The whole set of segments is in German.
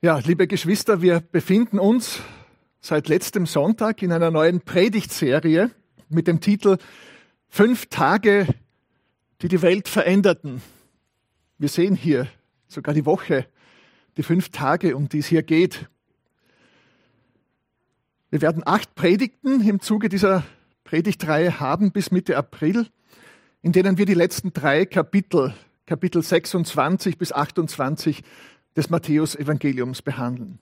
Ja, liebe Geschwister, wir befinden uns seit letztem Sonntag in einer neuen Predigtserie mit dem Titel Fünf Tage, die die Welt veränderten. Wir sehen hier sogar die Woche, die fünf Tage, um die es hier geht. Wir werden acht Predigten im Zuge dieser Predigtreihe haben bis Mitte April, in denen wir die letzten drei Kapitel, Kapitel 26 bis 28, des Matthäus-Evangeliums behandeln.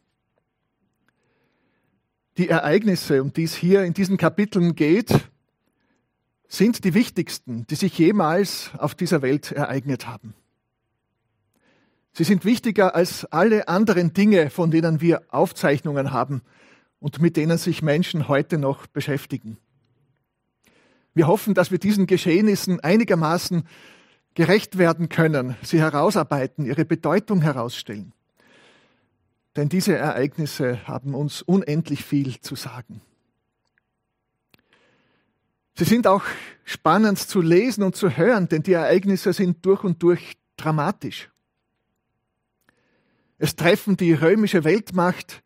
Die Ereignisse, um die es hier in diesen Kapiteln geht, sind die wichtigsten, die sich jemals auf dieser Welt ereignet haben. Sie sind wichtiger als alle anderen Dinge, von denen wir Aufzeichnungen haben und mit denen sich Menschen heute noch beschäftigen. Wir hoffen, dass wir diesen Geschehnissen einigermaßen gerecht werden können, sie herausarbeiten, ihre Bedeutung herausstellen. Denn diese Ereignisse haben uns unendlich viel zu sagen. Sie sind auch spannend zu lesen und zu hören, denn die Ereignisse sind durch und durch dramatisch. Es treffen die römische Weltmacht,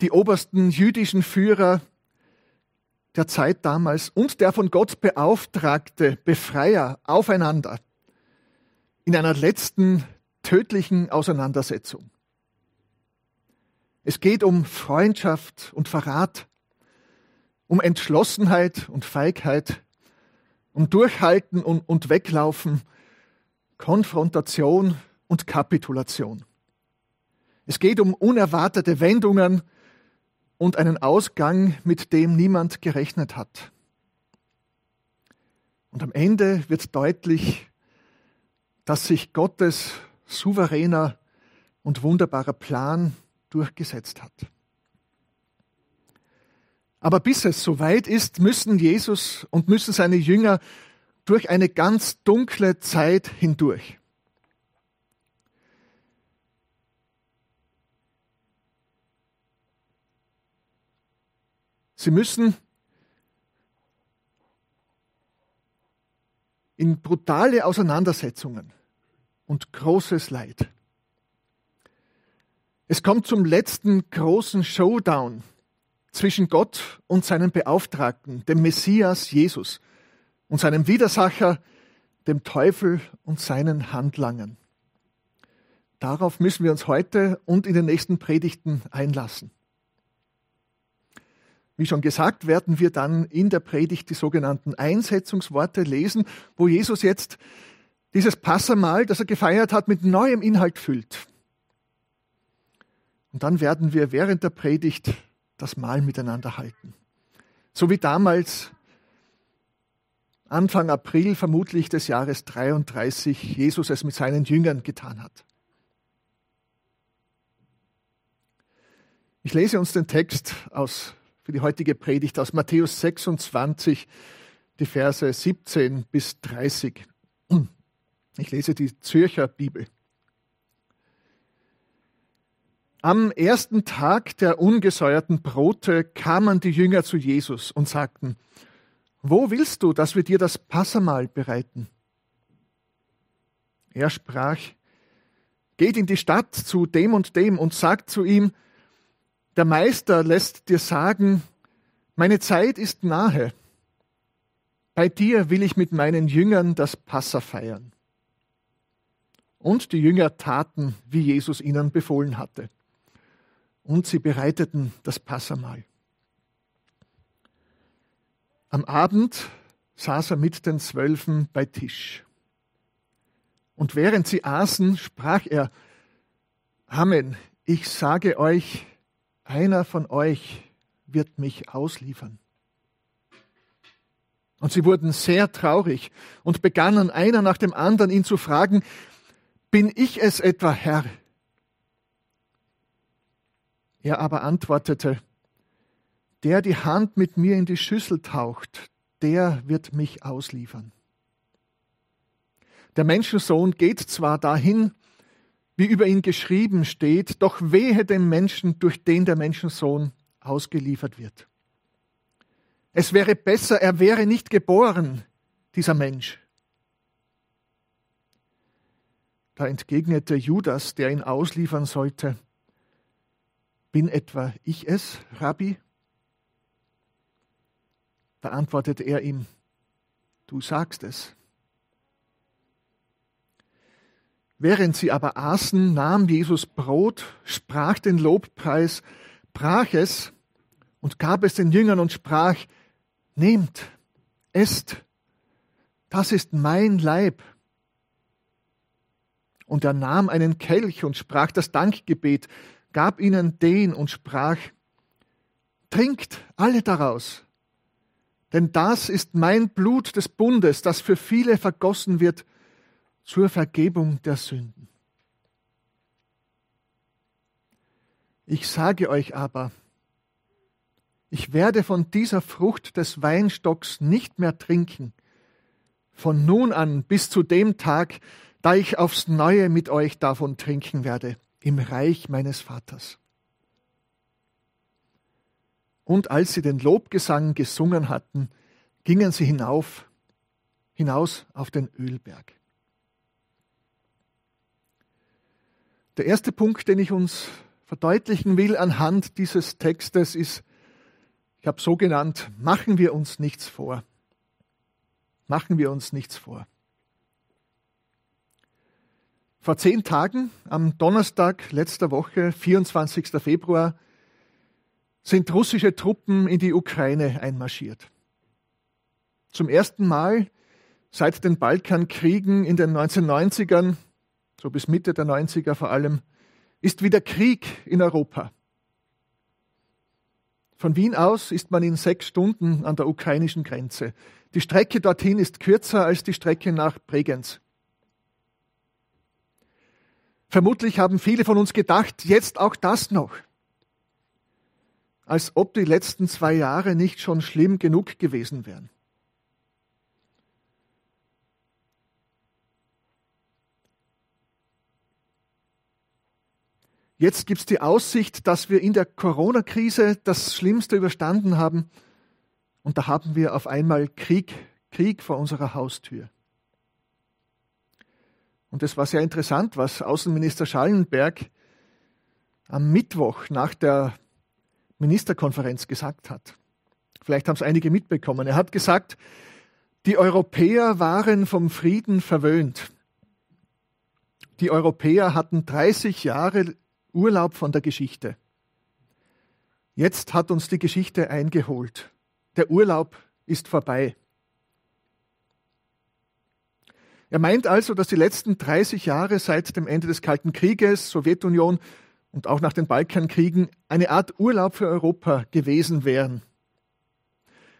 die obersten jüdischen Führer der Zeit damals und der von Gott beauftragte Befreier aufeinander in einer letzten tödlichen Auseinandersetzung. Es geht um Freundschaft und Verrat, um Entschlossenheit und Feigheit, um Durchhalten und, und Weglaufen, Konfrontation und Kapitulation. Es geht um unerwartete Wendungen und einen Ausgang, mit dem niemand gerechnet hat. Und am Ende wird deutlich, dass sich Gottes souveräner und wunderbarer Plan durchgesetzt hat. Aber bis es soweit ist, müssen Jesus und müssen seine Jünger durch eine ganz dunkle Zeit hindurch. Sie müssen in brutale Auseinandersetzungen und großes Leid. Es kommt zum letzten großen Showdown zwischen Gott und seinem Beauftragten, dem Messias Jesus, und seinem Widersacher, dem Teufel und seinen Handlangern. Darauf müssen wir uns heute und in den nächsten Predigten einlassen. Wie schon gesagt, werden wir dann in der Predigt die sogenannten Einsetzungsworte lesen, wo Jesus jetzt dieses Passamal, das er gefeiert hat, mit neuem Inhalt füllt. Und dann werden wir während der Predigt das Mahl miteinander halten. So wie damals Anfang April vermutlich des Jahres 33 Jesus es mit seinen Jüngern getan hat. Ich lese uns den Text aus für die heutige Predigt aus Matthäus 26, die Verse 17 bis 30. Ich lese die Zürcher Bibel. Am ersten Tag der ungesäuerten Brote kamen die Jünger zu Jesus und sagten, Wo willst du, dass wir dir das Passamal bereiten? Er sprach, Geht in die Stadt zu dem und dem und sagt zu ihm, der Meister lässt dir sagen, meine Zeit ist nahe. Bei dir will ich mit meinen Jüngern das Passa feiern. Und die Jünger taten, wie Jesus ihnen befohlen hatte. Und sie bereiteten das Passamal. Am Abend saß er mit den Zwölfen bei Tisch. Und während sie aßen, sprach er, Amen, ich sage euch, einer von euch wird mich ausliefern. Und sie wurden sehr traurig und begannen einer nach dem anderen ihn zu fragen, bin ich es etwa, Herr? Er aber antwortete, der die Hand mit mir in die Schüssel taucht, der wird mich ausliefern. Der Menschensohn geht zwar dahin, wie über ihn geschrieben steht, doch wehe dem Menschen, durch den der Menschensohn ausgeliefert wird. Es wäre besser, er wäre nicht geboren, dieser Mensch. Da entgegnete Judas, der ihn ausliefern sollte, Bin etwa ich es, Rabbi? Da antwortete er ihm, du sagst es. Während sie aber aßen, nahm Jesus Brot, sprach den Lobpreis, brach es und gab es den Jüngern und sprach, nehmt, esst, das ist mein Leib. Und er nahm einen Kelch und sprach das Dankgebet, gab ihnen den und sprach, trinkt alle daraus, denn das ist mein Blut des Bundes, das für viele vergossen wird zur Vergebung der Sünden. Ich sage euch aber, ich werde von dieser Frucht des Weinstocks nicht mehr trinken, von nun an bis zu dem Tag, da ich aufs neue mit euch davon trinken werde, im Reich meines Vaters. Und als sie den Lobgesang gesungen hatten, gingen sie hinauf, hinaus auf den Ölberg. Der erste Punkt, den ich uns verdeutlichen will anhand dieses Textes, ist, ich habe so genannt, machen wir uns nichts vor. Machen wir uns nichts vor. Vor zehn Tagen, am Donnerstag letzter Woche, 24. Februar, sind russische Truppen in die Ukraine einmarschiert. Zum ersten Mal seit den Balkankriegen in den 1990ern so bis Mitte der 90er vor allem, ist wieder Krieg in Europa. Von Wien aus ist man in sechs Stunden an der ukrainischen Grenze. Die Strecke dorthin ist kürzer als die Strecke nach Bregenz. Vermutlich haben viele von uns gedacht, jetzt auch das noch. Als ob die letzten zwei Jahre nicht schon schlimm genug gewesen wären. Jetzt gibt es die Aussicht, dass wir in der Corona-Krise das Schlimmste überstanden haben. Und da haben wir auf einmal Krieg, Krieg vor unserer Haustür. Und es war sehr interessant, was Außenminister Schallenberg am Mittwoch nach der Ministerkonferenz gesagt hat. Vielleicht haben es einige mitbekommen. Er hat gesagt, die Europäer waren vom Frieden verwöhnt. Die Europäer hatten 30 Jahre Urlaub von der Geschichte. Jetzt hat uns die Geschichte eingeholt. Der Urlaub ist vorbei. Er meint also, dass die letzten 30 Jahre seit dem Ende des Kalten Krieges, Sowjetunion und auch nach den Balkankriegen eine Art Urlaub für Europa gewesen wären.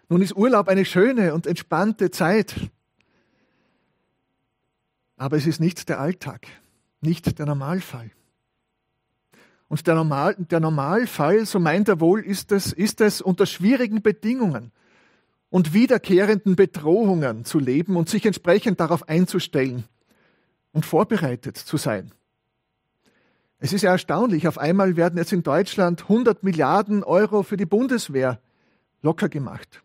Nun ist Urlaub eine schöne und entspannte Zeit, aber es ist nicht der Alltag, nicht der Normalfall. Und der, Normal, der Normalfall, so meint er wohl, ist es, ist es unter schwierigen Bedingungen und wiederkehrenden Bedrohungen zu leben und sich entsprechend darauf einzustellen und vorbereitet zu sein. Es ist ja erstaunlich, auf einmal werden jetzt in Deutschland 100 Milliarden Euro für die Bundeswehr locker gemacht,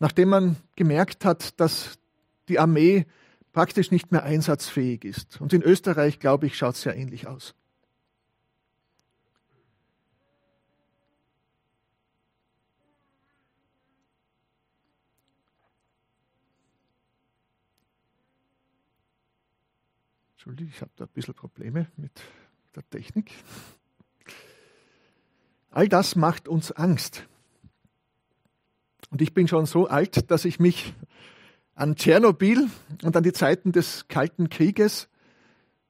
nachdem man gemerkt hat, dass die Armee praktisch nicht mehr einsatzfähig ist. Und in Österreich, glaube ich, schaut es ja ähnlich aus. Entschuldigung, ich habe da ein bisschen Probleme mit der Technik. All das macht uns Angst. Und ich bin schon so alt, dass ich mich an Tschernobyl und an die Zeiten des Kalten Krieges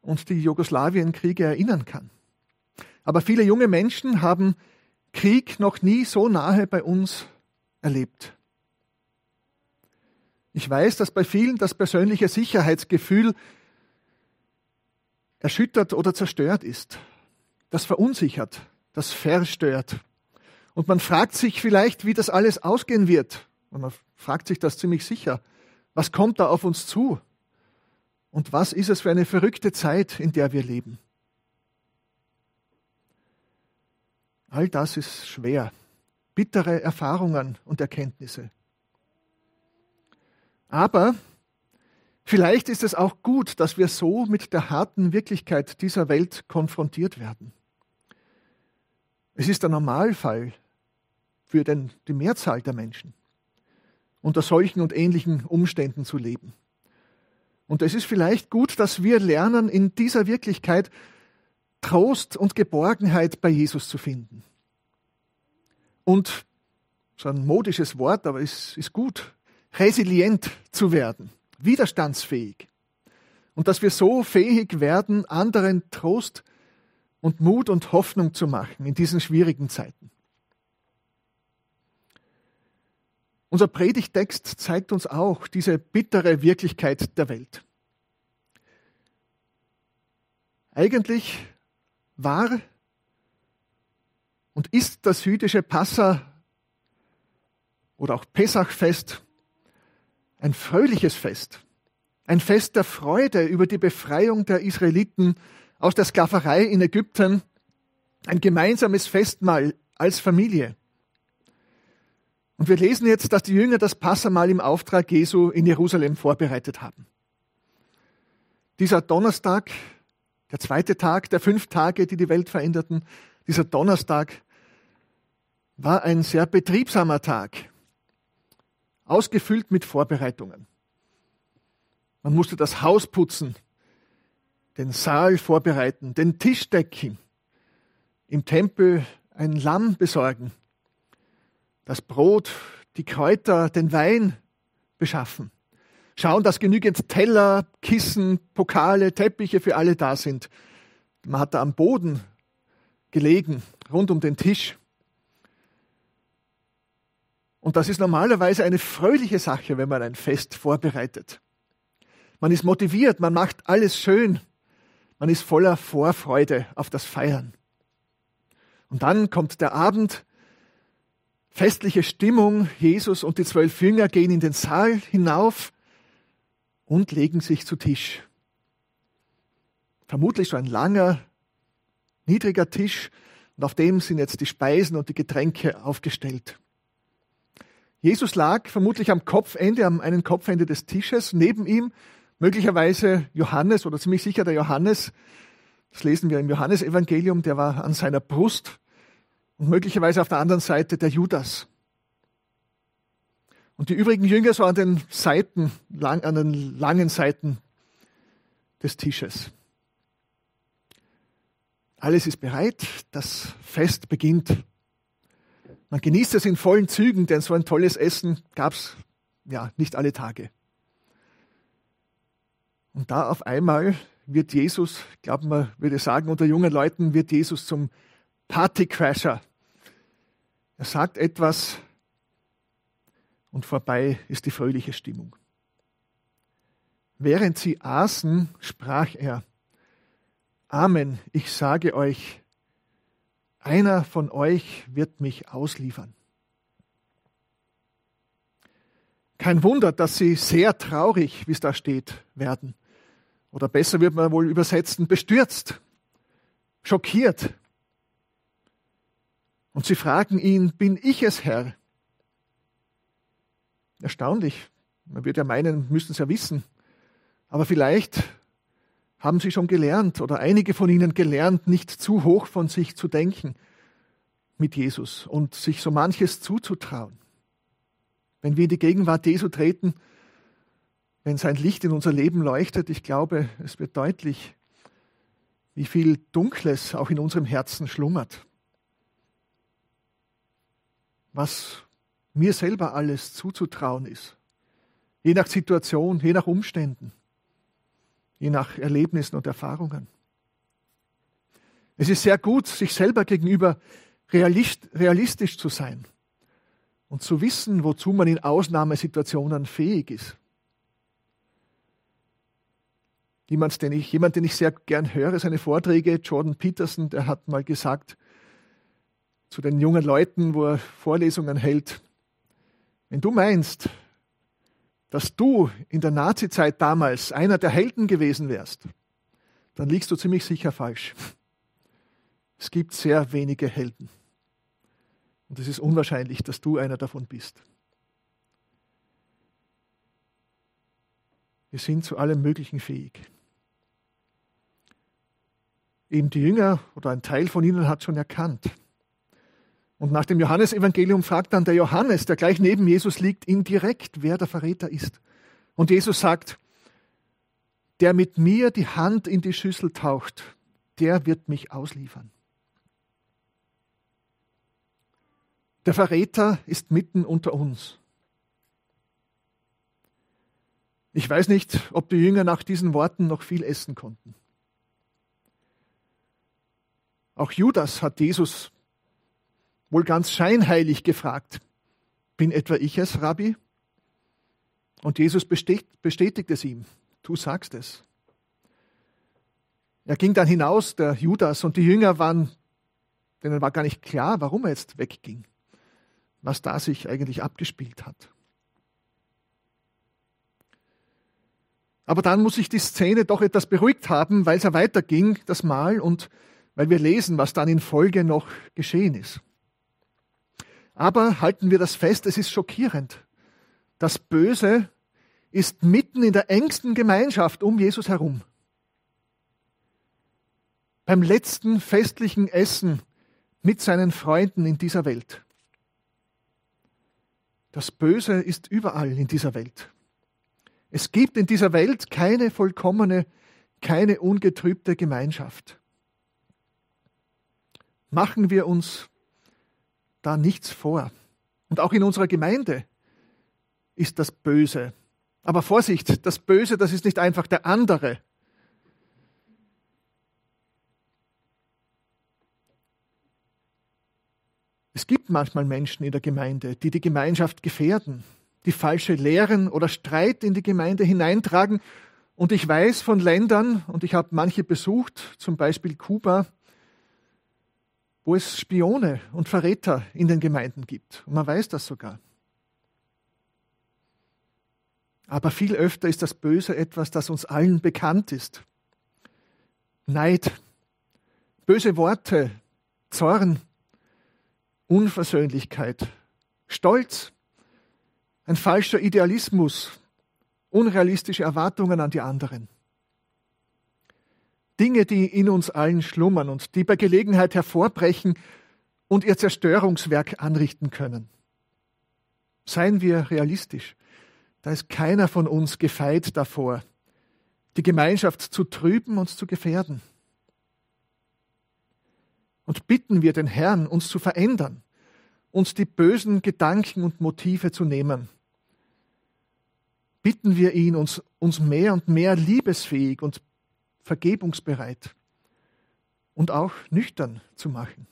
und die Jugoslawienkriege erinnern kann. Aber viele junge Menschen haben Krieg noch nie so nahe bei uns erlebt. Ich weiß, dass bei vielen das persönliche Sicherheitsgefühl erschüttert oder zerstört ist. Das verunsichert, das verstört. Und man fragt sich vielleicht, wie das alles ausgehen wird. Und man fragt sich das ziemlich sicher. Was kommt da auf uns zu? Und was ist es für eine verrückte Zeit, in der wir leben? All das ist schwer. Bittere Erfahrungen und Erkenntnisse. Aber Vielleicht ist es auch gut, dass wir so mit der harten Wirklichkeit dieser Welt konfrontiert werden. Es ist der Normalfall für den, die Mehrzahl der Menschen, unter solchen und ähnlichen Umständen zu leben. Und es ist vielleicht gut, dass wir lernen, in dieser Wirklichkeit Trost und Geborgenheit bei Jesus zu finden. Und so ein modisches Wort, aber es ist gut, resilient zu werden, widerstandsfähig. Und dass wir so fähig werden, anderen Trost und Mut und Hoffnung zu machen in diesen schwierigen Zeiten. Unser Predigtext zeigt uns auch diese bittere Wirklichkeit der Welt. Eigentlich war und ist das jüdische Passa oder auch Pessachfest ein fröhliches Fest, ein Fest der Freude über die Befreiung der Israeliten aus der Sklaverei in Ägypten, ein gemeinsames Festmahl als Familie. Und wir lesen jetzt, dass die Jünger das Passamal im Auftrag Jesu in Jerusalem vorbereitet haben. Dieser Donnerstag, der zweite Tag der fünf Tage, die die Welt veränderten, dieser Donnerstag war ein sehr betriebsamer Tag ausgefüllt mit Vorbereitungen. Man musste das Haus putzen, den Saal vorbereiten, den Tisch decken, im Tempel ein Lamm besorgen, das Brot, die Kräuter, den Wein beschaffen, schauen, dass genügend Teller, Kissen, Pokale, Teppiche für alle da sind. Man hat da am Boden gelegen, rund um den Tisch. Und das ist normalerweise eine fröhliche Sache, wenn man ein Fest vorbereitet. Man ist motiviert, man macht alles schön, man ist voller Vorfreude auf das Feiern. Und dann kommt der Abend, festliche Stimmung, Jesus und die zwölf Jünger gehen in den Saal hinauf und legen sich zu Tisch. Vermutlich so ein langer, niedriger Tisch, und auf dem sind jetzt die Speisen und die Getränke aufgestellt. Jesus lag vermutlich am Kopfende, am einen Kopfende des Tisches. Neben ihm möglicherweise Johannes oder ziemlich sicher der Johannes. Das lesen wir im Johannesevangelium, der war an seiner Brust. Und möglicherweise auf der anderen Seite der Judas. Und die übrigen Jünger so an den Seiten, lang, an den langen Seiten des Tisches. Alles ist bereit, das Fest beginnt. Man genießt es in vollen Zügen, denn so ein tolles Essen gab es ja nicht alle Tage. Und da auf einmal wird Jesus, glaubt man, würde sagen, unter jungen Leuten wird Jesus zum Partycrasher. Er sagt etwas und vorbei ist die fröhliche Stimmung. Während sie aßen, sprach er, Amen, ich sage euch, einer von euch wird mich ausliefern. Kein Wunder, dass sie sehr traurig, wie es da steht, werden. Oder besser wird man wohl übersetzen, bestürzt, schockiert. Und sie fragen ihn, bin ich es, Herr? Erstaunlich. Man würde ja meinen, müssten es ja wissen. Aber vielleicht haben Sie schon gelernt oder einige von Ihnen gelernt, nicht zu hoch von sich zu denken mit Jesus und sich so manches zuzutrauen. Wenn wir in die Gegenwart Jesu treten, wenn sein Licht in unser Leben leuchtet, ich glaube, es wird deutlich, wie viel Dunkles auch in unserem Herzen schlummert. Was mir selber alles zuzutrauen ist. Je nach Situation, je nach Umständen je nach Erlebnissen und Erfahrungen. Es ist sehr gut, sich selber gegenüber realistisch zu sein und zu wissen, wozu man in Ausnahmesituationen fähig ist. Jemand, den ich, jemand, den ich sehr gern höre, seine Vorträge, Jordan Peterson, der hat mal gesagt zu den jungen Leuten, wo er Vorlesungen hält, wenn du meinst, dass du in der Nazizeit damals einer der Helden gewesen wärst, dann liegst du ziemlich sicher falsch. Es gibt sehr wenige Helden. Und es ist unwahrscheinlich, dass du einer davon bist. Wir sind zu allem Möglichen fähig. Eben die Jünger oder ein Teil von ihnen hat schon erkannt, Und nach dem Johannesevangelium fragt dann der Johannes, der gleich neben Jesus liegt, ihn direkt, wer der Verräter ist. Und Jesus sagt, der mit mir die Hand in die Schüssel taucht, der wird mich ausliefern. Der Verräter ist mitten unter uns. Ich weiß nicht, ob die Jünger nach diesen Worten noch viel essen konnten. Auch Judas hat Jesus wohl ganz scheinheilig gefragt, bin etwa ich es, Rabbi? Und Jesus bestätigt es ihm, du sagst es. Er ging dann hinaus, der Judas, und die Jünger waren, denen war gar nicht klar, warum er jetzt wegging, was da sich eigentlich abgespielt hat. Aber dann muss sich die Szene doch etwas beruhigt haben, weil es ja weiterging, das Mal, und weil wir lesen, was dann in Folge noch geschehen ist. Aber halten wir das fest, es ist schockierend. Das Böse ist mitten in der engsten Gemeinschaft um Jesus herum. Beim letzten festlichen Essen mit seinen Freunden in dieser Welt. Das Böse ist überall in dieser Welt. Es gibt in dieser Welt keine vollkommene, keine ungetrübte Gemeinschaft. Machen wir uns da nichts vor. Und auch in unserer Gemeinde ist das Böse. Aber Vorsicht, das Böse, das ist nicht einfach der andere. Es gibt manchmal Menschen in der Gemeinde, die die Gemeinschaft gefährden, die falsche Lehren oder Streit in die Gemeinde hineintragen. Und ich weiß von Ländern, und ich habe manche besucht, zum Beispiel Kuba, wo es Spione und Verräter in den Gemeinden gibt. Und man weiß das sogar. Aber viel öfter ist das Böse etwas, das uns allen bekannt ist. Neid, böse Worte, Zorn, Unversöhnlichkeit, Stolz, ein falscher Idealismus, unrealistische Erwartungen an die anderen. Dinge, die in uns allen schlummern und die bei Gelegenheit hervorbrechen und ihr Zerstörungswerk anrichten können. Seien wir realistisch. Da ist keiner von uns gefeit davor, die Gemeinschaft zu trüben und zu gefährden. Und bitten wir den Herrn, uns zu verändern, uns die bösen Gedanken und Motive zu nehmen. Bitten wir ihn, uns, uns mehr und mehr liebesfähig und vergebungsbereit und auch nüchtern zu machen.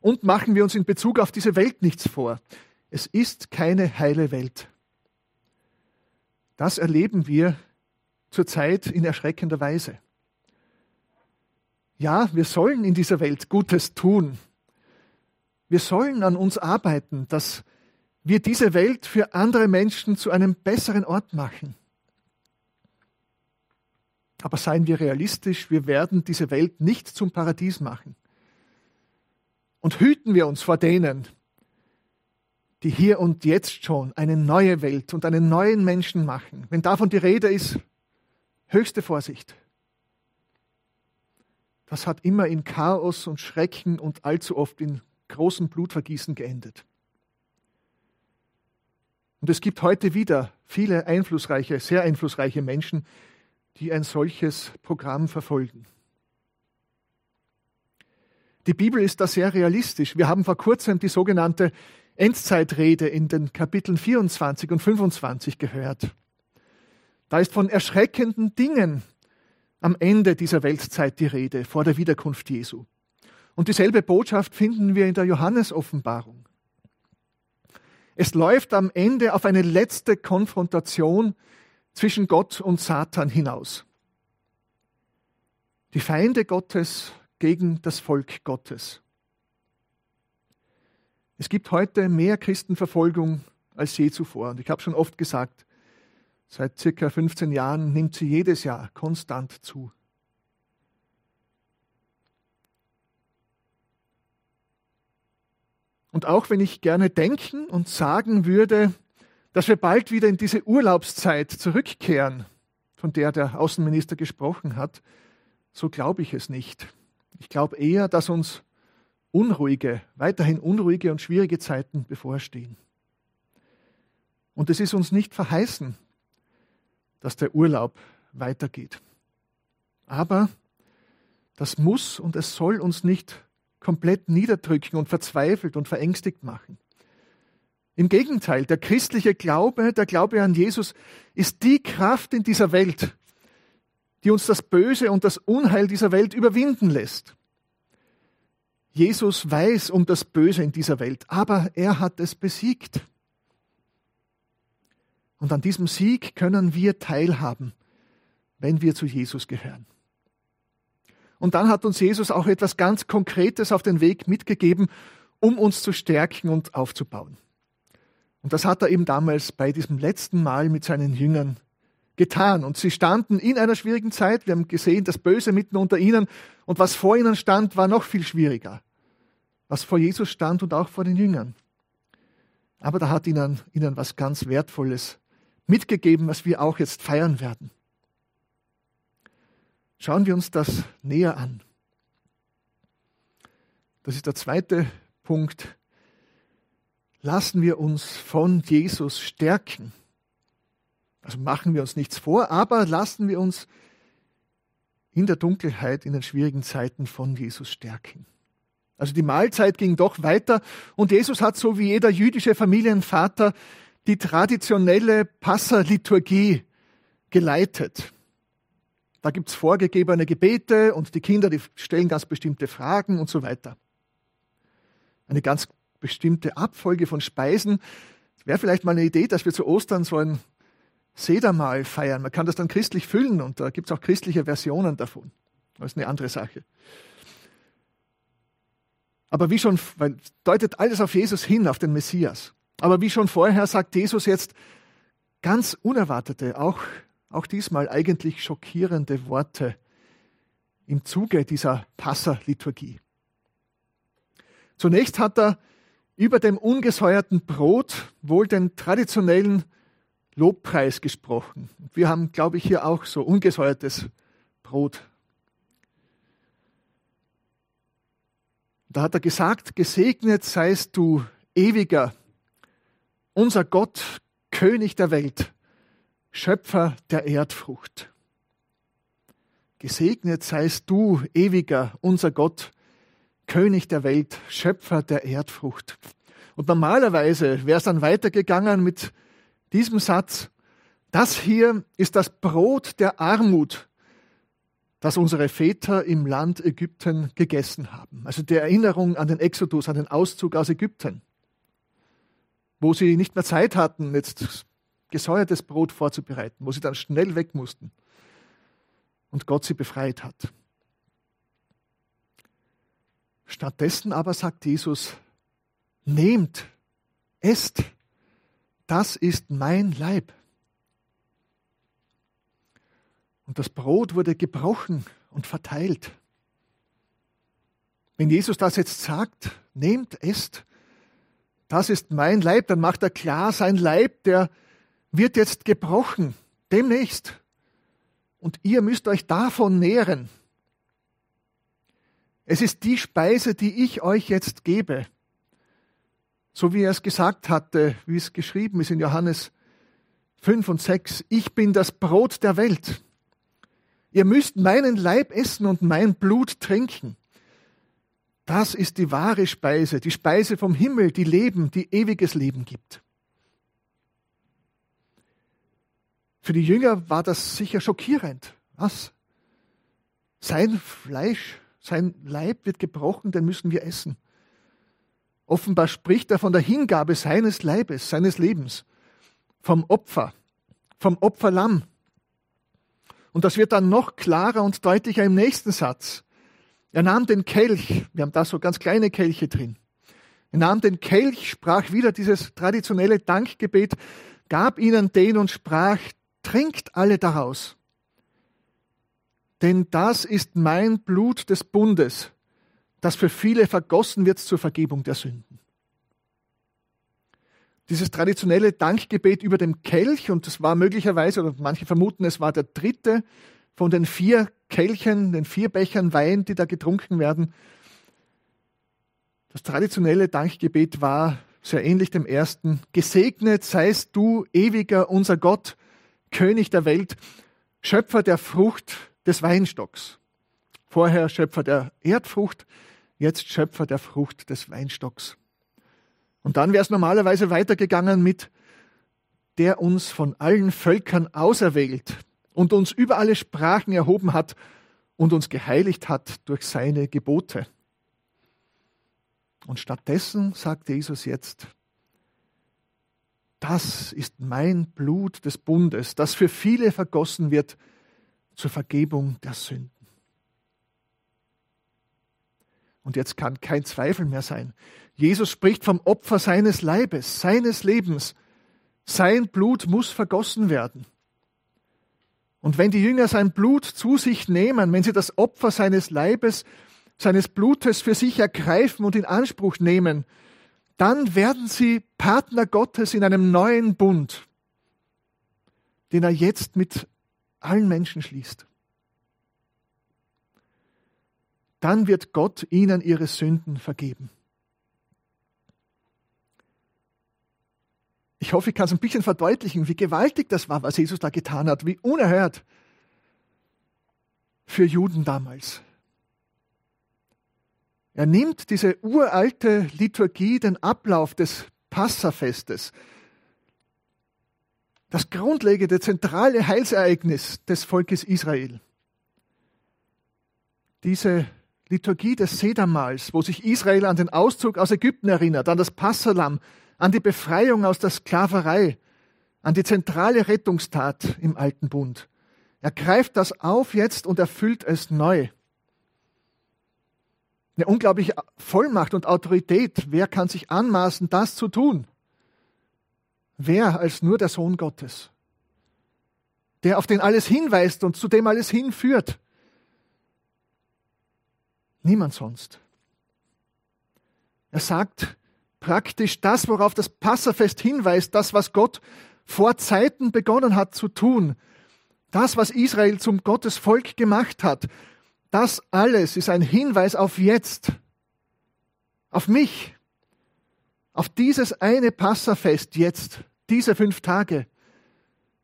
Und machen wir uns in Bezug auf diese Welt nichts vor. Es ist keine heile Welt. Das erleben wir zurzeit in erschreckender Weise. Ja, wir sollen in dieser Welt Gutes tun. Wir sollen an uns arbeiten, dass wir diese Welt für andere Menschen zu einem besseren Ort machen. Aber seien wir realistisch, wir werden diese Welt nicht zum Paradies machen. Und hüten wir uns vor denen, die hier und jetzt schon eine neue Welt und einen neuen Menschen machen. Wenn davon die Rede ist, höchste Vorsicht. Das hat immer in Chaos und Schrecken und allzu oft in großem Blutvergießen geendet. Und es gibt heute wieder viele einflussreiche, sehr einflussreiche Menschen, die ein solches Programm verfolgen. Die Bibel ist da sehr realistisch. Wir haben vor kurzem die sogenannte Endzeitrede in den Kapiteln 24 und 25 gehört. Da ist von erschreckenden Dingen am Ende dieser Weltzeit die Rede, vor der Wiederkunft Jesu. Und dieselbe Botschaft finden wir in der Johannesoffenbarung. Es läuft am Ende auf eine letzte Konfrontation zwischen Gott und Satan hinaus. Die Feinde Gottes gegen das Volk Gottes. Es gibt heute mehr Christenverfolgung als je zuvor. Und ich habe schon oft gesagt, seit circa 15 Jahren nimmt sie jedes Jahr konstant zu. Und auch wenn ich gerne denken und sagen würde, dass wir bald wieder in diese Urlaubszeit zurückkehren, von der der Außenminister gesprochen hat, so glaube ich es nicht. Ich glaube eher, dass uns unruhige, weiterhin unruhige und schwierige Zeiten bevorstehen. Und es ist uns nicht verheißen, dass der Urlaub weitergeht. Aber das muss und es soll uns nicht komplett niederdrücken und verzweifelt und verängstigt machen. Im Gegenteil, der christliche Glaube, der Glaube an Jesus ist die Kraft in dieser Welt, die uns das Böse und das Unheil dieser Welt überwinden lässt. Jesus weiß um das Böse in dieser Welt, aber er hat es besiegt. Und an diesem Sieg können wir teilhaben, wenn wir zu Jesus gehören. Und dann hat uns Jesus auch etwas ganz Konkretes auf den Weg mitgegeben, um uns zu stärken und aufzubauen. Und das hat er eben damals bei diesem letzten Mal mit seinen Jüngern getan. Und sie standen in einer schwierigen Zeit. Wir haben gesehen, das Böse mitten unter ihnen. Und was vor ihnen stand, war noch viel schwieriger. Was vor Jesus stand und auch vor den Jüngern. Aber da hat ihnen, ihnen was ganz Wertvolles mitgegeben, was wir auch jetzt feiern werden. Schauen wir uns das näher an. Das ist der zweite Punkt. Lassen wir uns von Jesus stärken. Also machen wir uns nichts vor, aber lassen wir uns in der Dunkelheit, in den schwierigen Zeiten von Jesus stärken. Also die Mahlzeit ging doch weiter und Jesus hat so wie jeder jüdische Familienvater die traditionelle Passaliturgie geleitet. Da gibt es vorgegebene Gebete und die Kinder, die stellen ganz bestimmte Fragen und so weiter. Eine ganz bestimmte Abfolge von Speisen. Wäre vielleicht mal eine Idee, dass wir zu Ostern so ein Sedermahl feiern. Man kann das dann christlich füllen und da gibt es auch christliche Versionen davon. Das ist eine andere Sache. Aber wie schon, weil deutet alles auf Jesus hin, auf den Messias. Aber wie schon vorher sagt Jesus jetzt ganz unerwartete, auch, auch diesmal eigentlich schockierende Worte im Zuge dieser Passerliturgie. Zunächst hat er über dem ungesäuerten Brot wohl den traditionellen Lobpreis gesprochen. Wir haben, glaube ich, hier auch so ungesäuertes Brot. Da hat er gesagt, gesegnet seist du, ewiger, unser Gott, König der Welt, Schöpfer der Erdfrucht. Gesegnet seist du, ewiger, unser Gott, König der Welt, Schöpfer der Erdfrucht. Und normalerweise wäre es dann weitergegangen mit diesem Satz, das hier ist das Brot der Armut, das unsere Väter im Land Ägypten gegessen haben. Also der Erinnerung an den Exodus, an den Auszug aus Ägypten, wo sie nicht mehr Zeit hatten, jetzt gesäuertes Brot vorzubereiten, wo sie dann schnell weg mussten und Gott sie befreit hat. Stattdessen aber sagt Jesus, nehmt, esst, das ist mein Leib. Und das Brot wurde gebrochen und verteilt. Wenn Jesus das jetzt sagt, nehmt, esst, das ist mein Leib, dann macht er klar, sein Leib, der wird jetzt gebrochen, demnächst. Und ihr müsst euch davon nähren. Es ist die Speise, die ich euch jetzt gebe so wie er es gesagt hatte, wie es geschrieben ist in Johannes 5 und 6, ich bin das Brot der Welt. Ihr müsst meinen Leib essen und mein Blut trinken. Das ist die wahre Speise, die Speise vom Himmel, die Leben, die ewiges Leben gibt. Für die Jünger war das sicher schockierend. Was? Sein Fleisch, sein Leib wird gebrochen, den müssen wir essen. Offenbar spricht er von der Hingabe seines Leibes, seines Lebens, vom Opfer, vom Opferlamm. Und das wird dann noch klarer und deutlicher im nächsten Satz. Er nahm den Kelch, wir haben da so ganz kleine Kelche drin. Er nahm den Kelch, sprach wieder dieses traditionelle Dankgebet, gab ihnen den und sprach, trinkt alle daraus. Denn das ist mein Blut des Bundes, das für viele vergossen wird zur Vergebung der Sünden. Dieses traditionelle Dankgebet über dem Kelch, und das war möglicherweise, oder manche vermuten, es war der dritte von den vier Kelchen, den vier Bechern Wein, die da getrunken werden. Das traditionelle Dankgebet war sehr ähnlich dem ersten. Gesegnet seist du, ewiger unser Gott, König der Welt, Schöpfer der Frucht des Weinstocks. Vorher Schöpfer der Erdfrucht, jetzt Schöpfer der Frucht des Weinstocks. Und dann wäre es normalerweise weitergegangen mit der uns von allen Völkern auserwählt und uns über alle Sprachen erhoben hat und uns geheiligt hat durch seine Gebote. Und stattdessen sagt Jesus jetzt, das ist mein Blut des Bundes, das für viele vergossen wird zur Vergebung der Sünden. Und jetzt kann kein Zweifel mehr sein. Jesus spricht vom Opfer seines Leibes, seines Lebens. Sein Blut muss vergossen werden. Und wenn die Jünger sein Blut zu sich nehmen, wenn sie das Opfer seines Leibes, seines Blutes für sich ergreifen und in Anspruch nehmen, dann werden sie Partner Gottes in einem neuen Bund, den er jetzt mit allen Menschen schließt. Dann wird Gott ihnen ihre Sünden vergeben. Ich hoffe, ich kann es ein bisschen verdeutlichen, wie gewaltig das war, was Jesus da getan hat, wie unerhört für Juden damals. Er nimmt diese uralte Liturgie, den Ablauf des Passafestes, das grundlegende, zentrale Heilsereignis des Volkes Israel. Diese Liturgie des Sedamals, wo sich Israel an den Auszug aus Ägypten erinnert, an das Passalam, an die Befreiung aus der Sklaverei, an die zentrale Rettungstat im alten Bund. Er greift das auf jetzt und erfüllt es neu eine unglaubliche Vollmacht und Autorität. Wer kann sich anmaßen, das zu tun? Wer als nur der Sohn Gottes, der auf den alles hinweist und zu dem alles hinführt? Niemand sonst. Er sagt praktisch das, worauf das Passafest hinweist, das, was Gott vor Zeiten begonnen hat zu tun, das, was Israel zum Gottesvolk gemacht hat, das alles ist ein Hinweis auf jetzt, auf mich, auf dieses eine Passafest jetzt, diese fünf Tage,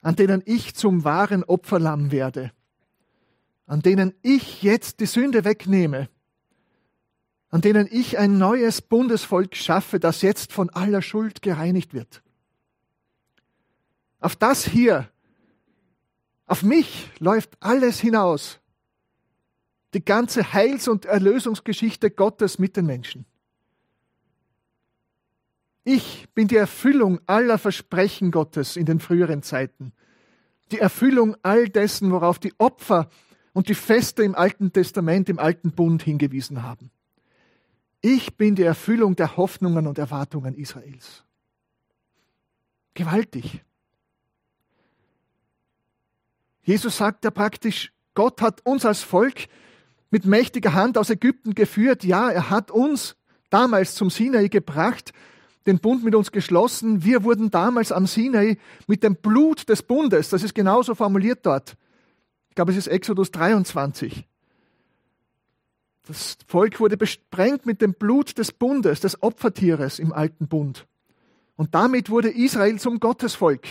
an denen ich zum wahren Opferlamm werde, an denen ich jetzt die Sünde wegnehme, an denen ich ein neues Bundesvolk schaffe, das jetzt von aller Schuld gereinigt wird. Auf das hier, auf mich läuft alles hinaus die ganze Heils- und Erlösungsgeschichte Gottes mit den Menschen. Ich bin die Erfüllung aller Versprechen Gottes in den früheren Zeiten. Die Erfüllung all dessen, worauf die Opfer und die Feste im Alten Testament, im Alten Bund hingewiesen haben. Ich bin die Erfüllung der Hoffnungen und Erwartungen Israels. Gewaltig. Jesus sagt ja praktisch, Gott hat uns als Volk mit mächtiger Hand aus Ägypten geführt. Ja, er hat uns damals zum Sinai gebracht, den Bund mit uns geschlossen. Wir wurden damals am Sinai mit dem Blut des Bundes, das ist genauso formuliert dort. Ich glaube, es ist Exodus 23. Das Volk wurde besprengt mit dem Blut des Bundes, des Opfertieres im alten Bund. Und damit wurde Israel zum Gottesvolk.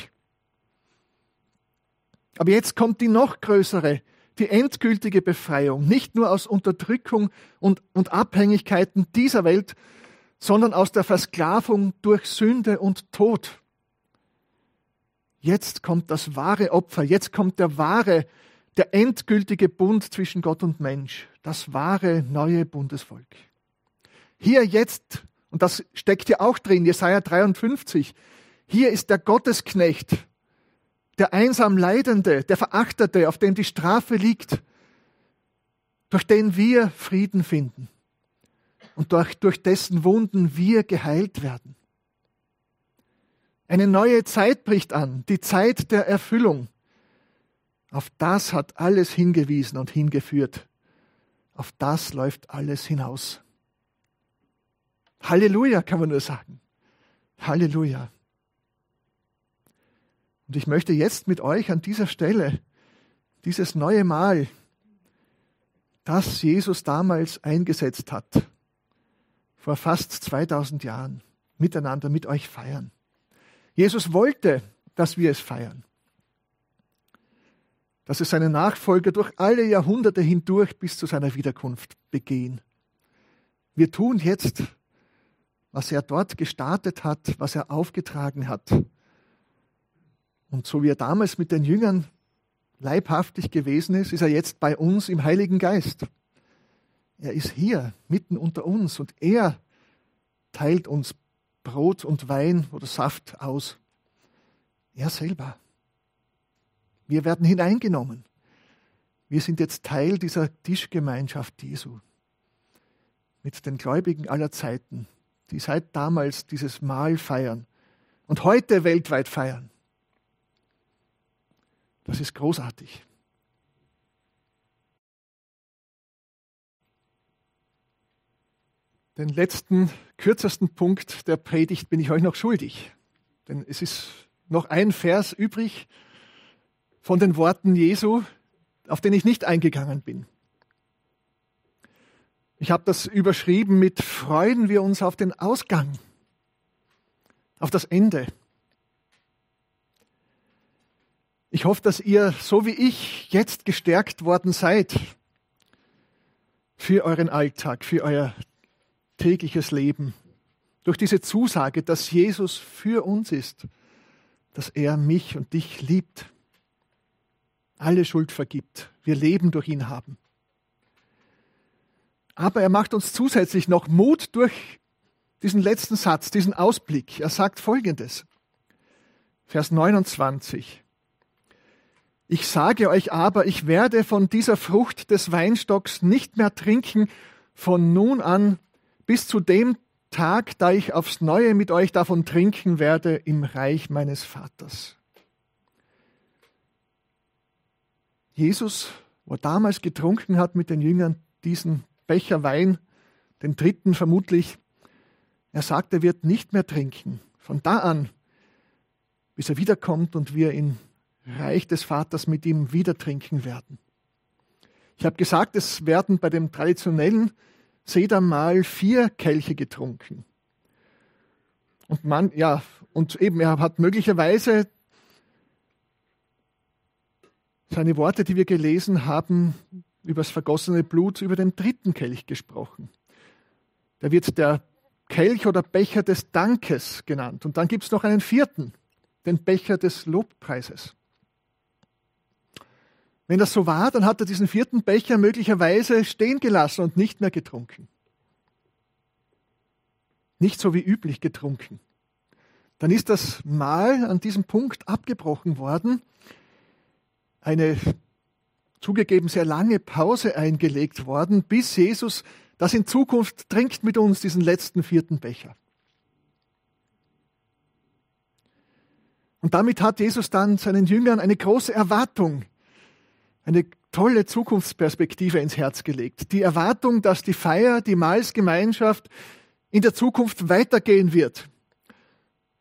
Aber jetzt kommt die noch größere die endgültige Befreiung, nicht nur aus Unterdrückung und, und Abhängigkeiten dieser Welt, sondern aus der Versklavung durch Sünde und Tod. Jetzt kommt das wahre Opfer, jetzt kommt der wahre, der endgültige Bund zwischen Gott und Mensch, das wahre neue Bundesvolk. Hier jetzt, und das steckt ja auch drin, Jesaja 53, hier ist der Gottesknecht, der einsam Leidende, der Verachtete, auf dem die Strafe liegt, durch den wir Frieden finden und durch, durch dessen Wunden wir geheilt werden. Eine neue Zeit bricht an, die Zeit der Erfüllung. Auf das hat alles hingewiesen und hingeführt. Auf das läuft alles hinaus. Halleluja, kann man nur sagen. Halleluja. Und ich möchte jetzt mit euch an dieser Stelle dieses neue Mal, das Jesus damals eingesetzt hat, vor fast 2000 Jahren miteinander mit euch feiern. Jesus wollte, dass wir es feiern. Dass es seine Nachfolger durch alle Jahrhunderte hindurch bis zu seiner Wiederkunft begehen. Wir tun jetzt, was er dort gestartet hat, was er aufgetragen hat. Und so wie er damals mit den Jüngern leibhaftig gewesen ist, ist er jetzt bei uns im Heiligen Geist. Er ist hier, mitten unter uns und er teilt uns Brot und Wein oder Saft aus. Er selber. Wir werden hineingenommen. Wir sind jetzt Teil dieser Tischgemeinschaft Jesu mit den Gläubigen aller Zeiten, die seit damals dieses Mahl feiern und heute weltweit feiern. Das ist großartig. Den letzten, kürzesten Punkt der Predigt bin ich euch noch schuldig. Denn es ist noch ein Vers übrig von den Worten Jesu, auf den ich nicht eingegangen bin. Ich habe das überschrieben mit Freuen wir uns auf den Ausgang, auf das Ende. Ich hoffe, dass ihr, so wie ich, jetzt gestärkt worden seid für euren Alltag, für euer tägliches Leben. Durch diese Zusage, dass Jesus für uns ist, dass er mich und dich liebt, alle Schuld vergibt, wir Leben durch ihn haben. Aber er macht uns zusätzlich noch Mut durch diesen letzten Satz, diesen Ausblick. Er sagt folgendes. Vers 29. Ich sage euch aber, ich werde von dieser Frucht des Weinstocks nicht mehr trinken von nun an bis zu dem Tag, da ich aufs neue mit euch davon trinken werde im Reich meines Vaters. Jesus, wo er damals getrunken hat mit den Jüngern diesen Becher Wein, den dritten vermutlich, er sagt, er wird nicht mehr trinken. Von da an, bis er wiederkommt und wir im Reich des Vaters mit ihm wieder trinken werden. Ich habe gesagt, es werden bei dem traditionellen Sedermahl vier Kelche getrunken. Und man, ja, und eben, er hat möglicherweise seine Worte, die wir gelesen haben, über das vergossene Blut, über den dritten Kelch gesprochen. Da wird der Kelch oder Becher des Dankes genannt. Und dann gibt es noch einen vierten, den Becher des Lobpreises. Wenn das so war, dann hat er diesen vierten Becher möglicherweise stehen gelassen und nicht mehr getrunken. Nicht so wie üblich getrunken. Dann ist das Mahl an diesem Punkt abgebrochen worden, eine zugegeben sehr lange Pause eingelegt worden, bis Jesus das in Zukunft trinkt mit uns, diesen letzten vierten Becher. Und damit hat Jesus dann seinen Jüngern eine große Erwartung eine tolle Zukunftsperspektive ins Herz gelegt. Die Erwartung, dass die Feier, die Mahlsgemeinschaft in der Zukunft weitergehen wird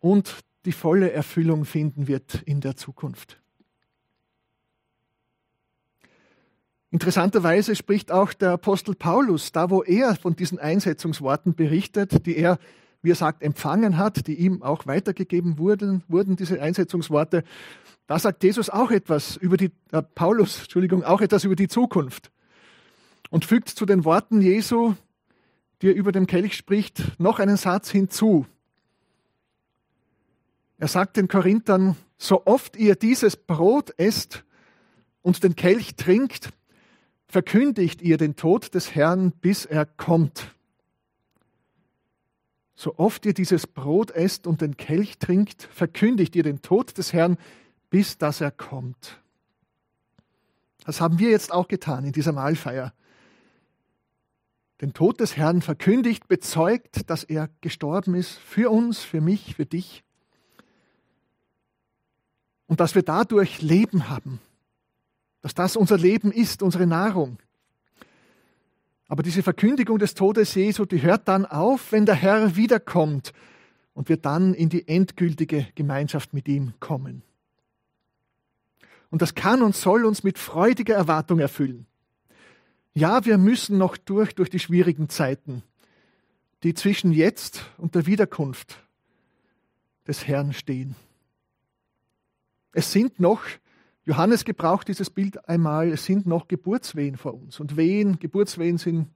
und die volle Erfüllung finden wird in der Zukunft. Interessanterweise spricht auch der Apostel Paulus, da wo er von diesen Einsetzungsworten berichtet, die er, wie er sagt, empfangen hat, die ihm auch weitergegeben wurden, wurden diese Einsetzungsworte, da sagt Jesus auch etwas über die, äh, Paulus, Entschuldigung, auch etwas über die Zukunft und fügt zu den Worten Jesu, die er über dem Kelch spricht, noch einen Satz hinzu. Er sagt den Korinthern, so oft ihr dieses Brot esst und den Kelch trinkt, verkündigt ihr den Tod des Herrn, bis er kommt. So oft ihr dieses Brot esst und den Kelch trinkt, verkündigt ihr den Tod des Herrn, bis dass er kommt. Das haben wir jetzt auch getan in dieser Mahlfeier. Den Tod des Herrn verkündigt, bezeugt, dass er gestorben ist für uns, für mich, für dich. Und dass wir dadurch Leben haben. Dass das unser Leben ist, unsere Nahrung. Aber diese Verkündigung des Todes Jesu, die hört dann auf, wenn der Herr wiederkommt und wir dann in die endgültige Gemeinschaft mit ihm kommen. Und das kann und soll uns mit freudiger Erwartung erfüllen. Ja, wir müssen noch durch, durch die schwierigen Zeiten, die zwischen jetzt und der Wiederkunft des Herrn stehen. Es sind noch, Johannes gebraucht dieses Bild einmal, es sind noch Geburtswehen vor uns. Und Wehen, Geburtswehen sind,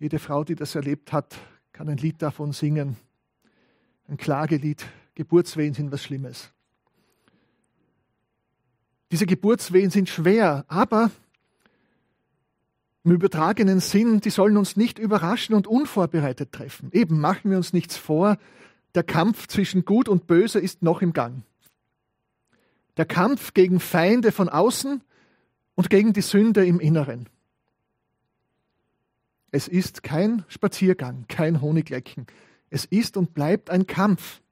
jede Frau, die das erlebt hat, kann ein Lied davon singen. Ein Klagelied. Geburtswehen sind was Schlimmes. Diese Geburtswehen sind schwer, aber im übertragenen Sinn, die sollen uns nicht überraschen und unvorbereitet treffen. Eben machen wir uns nichts vor, der Kampf zwischen Gut und Böse ist noch im Gang. Der Kampf gegen Feinde von außen und gegen die Sünde im Inneren. Es ist kein Spaziergang, kein Honiglecken. Es ist und bleibt ein Kampf.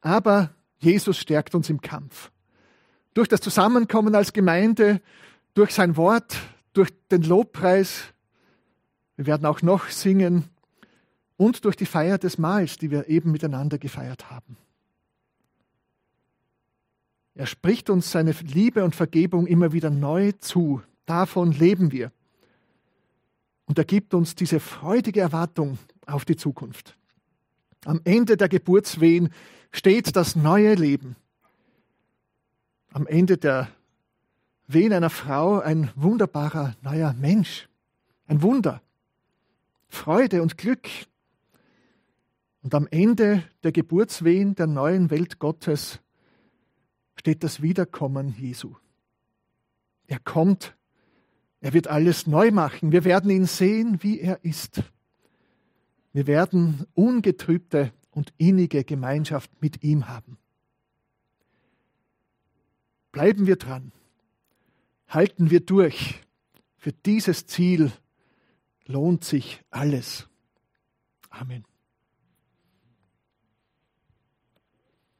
Aber Jesus stärkt uns im Kampf. Durch das Zusammenkommen als Gemeinde, durch sein Wort, durch den Lobpreis, wir werden auch noch singen, und durch die Feier des Mahls, die wir eben miteinander gefeiert haben. Er spricht uns seine Liebe und Vergebung immer wieder neu zu. Davon leben wir. Und er gibt uns diese freudige Erwartung auf die Zukunft. Am Ende der Geburtswehen steht das neue Leben. Am Ende der Wehen einer Frau ein wunderbarer neuer Mensch. Ein Wunder. Freude und Glück. Und am Ende der Geburtswehen der neuen Welt Gottes steht das Wiederkommen Jesu. Er kommt, er wird alles neu machen. Wir werden ihn sehen, wie er ist. Wir werden ungetrübte und innige Gemeinschaft mit ihm haben. Bleiben wir dran. Halten wir durch. Für dieses Ziel lohnt sich alles. Amen.